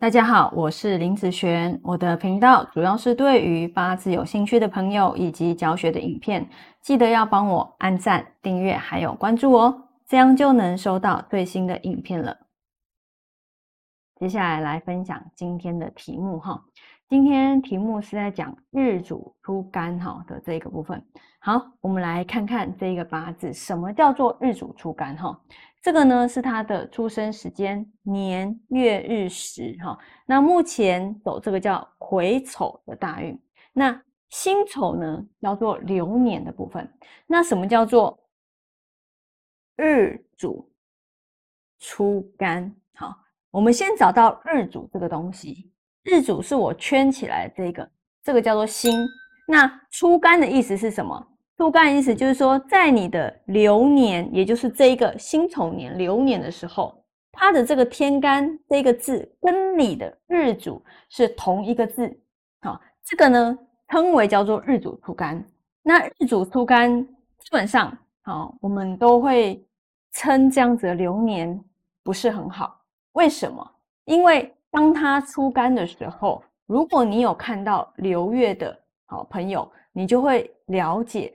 大家好，我是林子璇。我的频道主要是对于八字有兴趣的朋友以及教学的影片，记得要帮我按赞、订阅还有关注哦，这样就能收到最新的影片了。接下来来分享今天的题目哈，今天题目是在讲日主出干哈的这个部分。好，我们来看看这个八字，什么叫做日主出干哈？这个呢是他的出生时间年月日时哈，那目前走这个叫癸丑的大运，那辛丑呢叫做流年的部分。那什么叫做日主出干？好，我们先找到日主这个东西，日主是我圈起来这个，这个叫做辛。那出干的意思是什么？出干意思就是说，在你的流年，也就是这一个辛丑年流年的时候，它的这个天干这个字跟你的日主是同一个字，好，这个呢称为叫做日主出干。那日主出干基本上，好，我们都会称这样子的流年不是很好。为什么？因为当它出干的时候，如果你有看到流月的好朋友，你就会了解。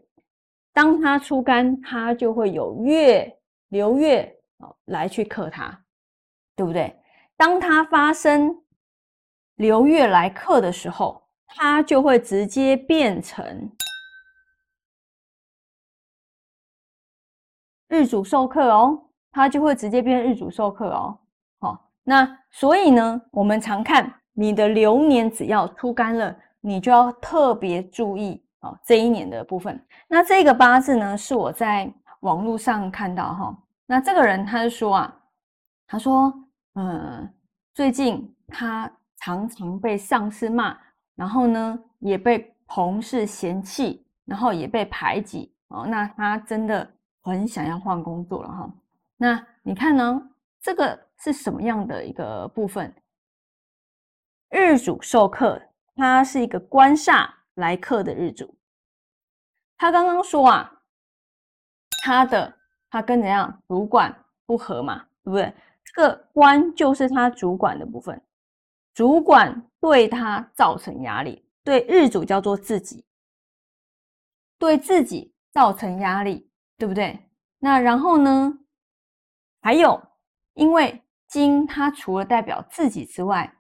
当它出干，它就会有月流月哦来去克它，对不对？当它发生流月来克的时候，它就会直接变成日主受克哦，它就会直接变日主受克哦。好，那所以呢，我们常看你的流年只要出干了，你就要特别注意。哦，这一年的部分，那这个八字呢，是我在网络上看到哈。那这个人他就说啊，他说，嗯，最近他常常被上司骂，然后呢也被同事嫌弃，然后也被排挤哦。那他真的很想要换工作了哈。那你看呢，这个是什么样的一个部分？日主受克，它是一个官煞。来客的日主，他刚刚说啊，他的他跟怎样主管不合嘛，对不对？这个官就是他主管的部分，主管对他造成压力，对日主叫做自己，对自己造成压力，对不对？那然后呢，还有，因为金它除了代表自己之外，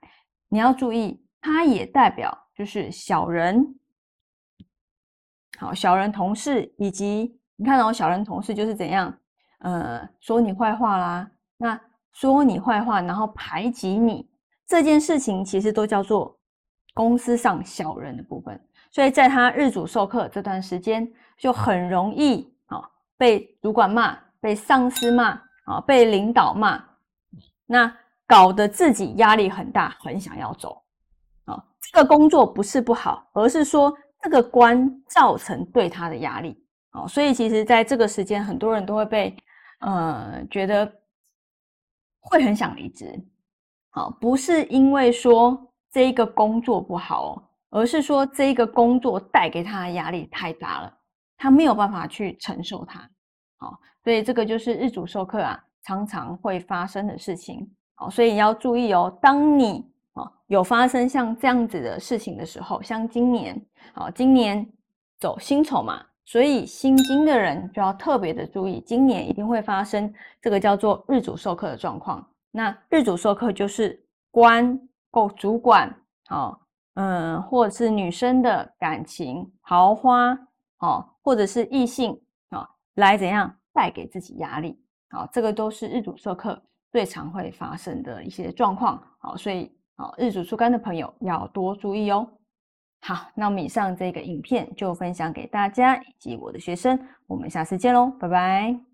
你要注意，它也代表就是小人。好，小人同事以及你看到小人同事就是怎样，呃，说你坏话啦，那说你坏话，然后排挤你这件事情，其实都叫做公司上小人的部分。所以在他日主授课这段时间，就很容易啊被主管骂，被上司骂，啊被领导骂，那搞得自己压力很大，很想要走。啊，这个工作不是不好，而是说。这个官造成对他的压力，哦，所以其实在这个时间，很多人都会被，呃，觉得会很想离职，好，不是因为说这一个工作不好，而是说这一个工作带给他的压力太大了，他没有办法去承受它，好，所以这个就是日主授课啊，常常会发生的事情，好，所以你要注意哦，当你。哦，有发生像这样子的事情的时候，像今年，好，今年走辛丑嘛，所以辛金的人就要特别的注意，今年一定会发生这个叫做日主授课的状况。那日主授课就是官够主管，好，嗯，或者是女生的感情桃花，哦，或者是异性，哦，来怎样带给自己压力，好，这个都是日主授课最常会发生的一些状况，好，所以。好，日主出干的朋友要多注意哦。好，那我们以上这个影片就分享给大家以及我的学生，我们下次见喽，拜拜。